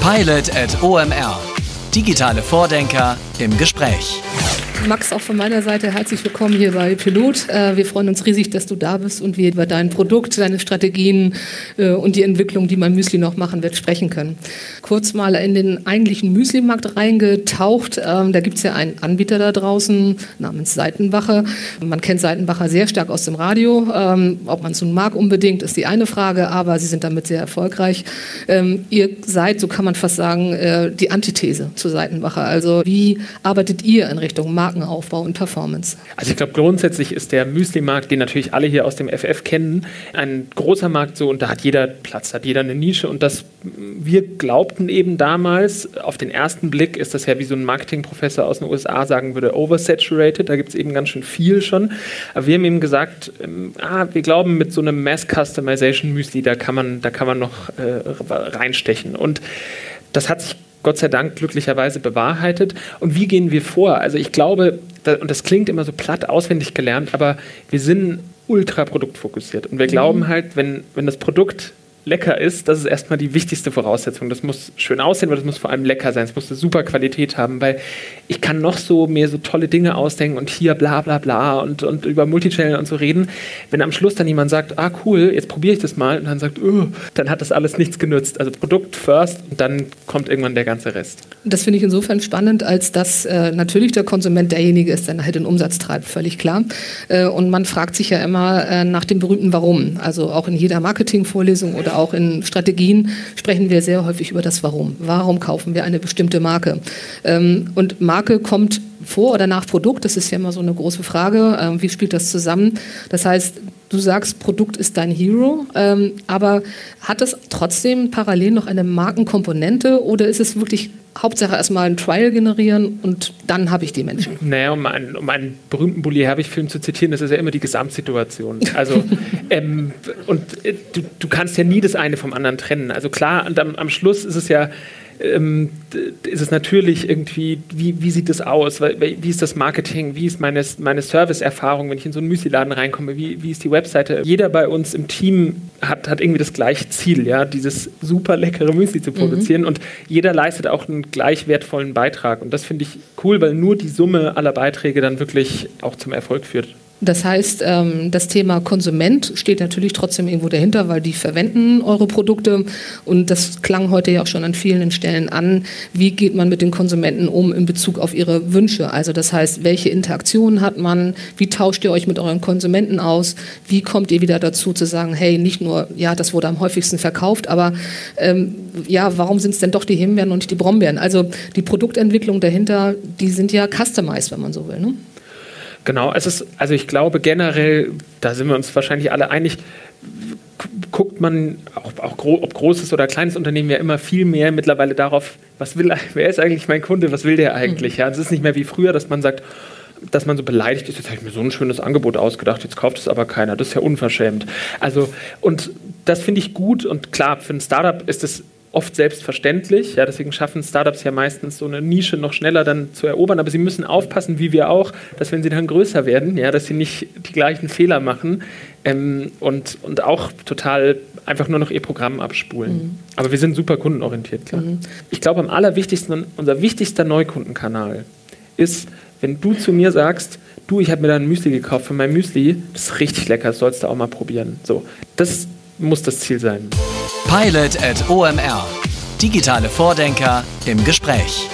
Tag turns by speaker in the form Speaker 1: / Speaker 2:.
Speaker 1: Pilot at OMR. Digitale Vordenker im Gespräch.
Speaker 2: Max, auch von meiner Seite herzlich willkommen hier bei Pilot. Äh, wir freuen uns riesig, dass du da bist und wir über dein Produkt, deine Strategien äh, und die Entwicklung, die man Müsli noch machen wird, sprechen können. Kurz mal in den eigentlichen Müsli-Markt reingetaucht. Ähm, da gibt es ja einen Anbieter da draußen namens Seitenbacher. Man kennt Seitenbacher sehr stark aus dem Radio. Ähm, ob man es nun mag unbedingt, ist die eine Frage, aber sie sind damit sehr erfolgreich. Ähm, ihr seid, so kann man fast sagen, äh, die Antithese zu Seitenbacher. Also wie arbeitet ihr in Richtung Markt? Markenaufbau und Performance?
Speaker 3: Also ich glaube, grundsätzlich ist der Müsli-Markt, den natürlich alle hier aus dem FF kennen, ein großer Markt so und da hat jeder Platz, hat jeder eine Nische und das, wir glaubten eben damals, auf den ersten Blick ist das ja wie so ein Marketingprofessor aus den USA sagen würde, oversaturated, da gibt es eben ganz schön viel schon, aber wir haben eben gesagt, ähm, ah, wir glauben mit so einem Mass-Customization Müsli, da kann man, da kann man noch äh, reinstechen und das hat sich Gott sei Dank glücklicherweise bewahrheitet. Und wie gehen wir vor? Also ich glaube, und das klingt immer so platt auswendig gelernt, aber wir sind ultra produktfokussiert. Und wir mhm. glauben halt, wenn, wenn das Produkt lecker ist, das ist erstmal die wichtigste Voraussetzung. Das muss schön aussehen, aber das muss vor allem lecker sein. Es muss eine super Qualität haben, weil ich kann noch so mir so tolle Dinge ausdenken und hier bla bla bla und, und über Multichannel und so reden. Wenn am Schluss dann jemand sagt, ah cool, jetzt probiere ich das mal und dann sagt, oh, dann hat das alles nichts genützt. Also Produkt first und dann kommt irgendwann der ganze Rest.
Speaker 2: Das finde ich insofern spannend, als dass äh, natürlich der Konsument derjenige ist, der halt den Umsatz treibt, völlig klar. Äh, und man fragt sich ja immer äh, nach dem berühmten Warum. Also auch in jeder Marketingvorlesung oder auch in Strategien sprechen wir sehr häufig über das Warum. Warum kaufen wir eine bestimmte Marke? Ähm, und Marke kommt vor oder nach Produkt, das ist ja immer so eine große Frage. Ähm, wie spielt das zusammen? Das heißt, du sagst, Produkt ist dein Hero, ähm, aber hat es trotzdem parallel noch eine Markenkomponente oder ist es wirklich Hauptsache erstmal ein Trial generieren und dann habe ich die Menschen.
Speaker 3: Naja, um einen, um einen berühmten Bully Herbig-Film zu zitieren, das ist ja immer die Gesamtsituation. Also, ähm, und äh, du, du kannst ja nie das eine vom anderen trennen. Also klar, und am, am Schluss ist es ja ähm, ist es natürlich irgendwie, wie, wie sieht das aus? Wie ist das Marketing? Wie ist meine, meine Service-Erfahrung, wenn ich in so einen Müsli-Laden reinkomme? Wie, wie ist die Webseite? Jeder bei uns im Team hat, hat irgendwie das gleiche Ziel, ja, dieses super leckere Müsli zu produzieren mhm. und jeder leistet auch einen gleich wertvollen Beitrag. Und das finde ich cool, weil nur die Summe aller Beiträge dann wirklich auch zum Erfolg führt.
Speaker 2: Das heißt, ähm, das Thema Konsument steht natürlich trotzdem irgendwo dahinter, weil die verwenden eure Produkte. Und das klang heute ja auch schon an vielen Stellen an. Wie geht man mit den Konsumenten um in Bezug auf ihre Wünsche? Also das heißt, welche Interaktionen hat man? Wie tauscht ihr euch mit euren Konsumenten aus? Wie kommt ihr wieder dazu zu sagen, hey, nicht nur, ja, das wurde am häufigsten verkauft, aber ähm, ja, warum sind es denn doch die Himbeeren und nicht die Brombeeren? Also die Produktentwicklung dahinter, die sind ja customized, wenn man so will. Ne?
Speaker 3: Genau, es ist, also ich glaube generell, da sind wir uns wahrscheinlich alle einig, guckt man, auch, auch gro ob großes oder kleines Unternehmen, ja immer viel mehr mittlerweile darauf, was will, wer ist eigentlich mein Kunde, was will der eigentlich? Mhm. Ja, es ist nicht mehr wie früher, dass man sagt, dass man so beleidigt ist, jetzt habe ich mir so ein schönes Angebot ausgedacht, jetzt kauft es aber keiner, das ist ja unverschämt. Also, und das finde ich gut und klar, für ein Startup ist es oft selbstverständlich. Ja, deswegen schaffen Startups ja meistens so eine Nische noch schneller dann zu erobern. Aber sie müssen aufpassen, wie wir auch, dass wenn sie dann größer werden, ja, dass sie nicht die gleichen Fehler machen ähm, und, und auch total einfach nur noch ihr Programm abspulen. Mhm. Aber wir sind super kundenorientiert, klar. Mhm. Ich glaube, am allerwichtigsten, unser wichtigster Neukundenkanal ist, wenn du zu mir sagst, du, ich habe mir da ein Müsli gekauft für mein Müsli, das ist richtig lecker, das sollst du auch mal probieren. So, das muss das Ziel sein.
Speaker 1: Pilot at OMR. Digitale Vordenker im Gespräch.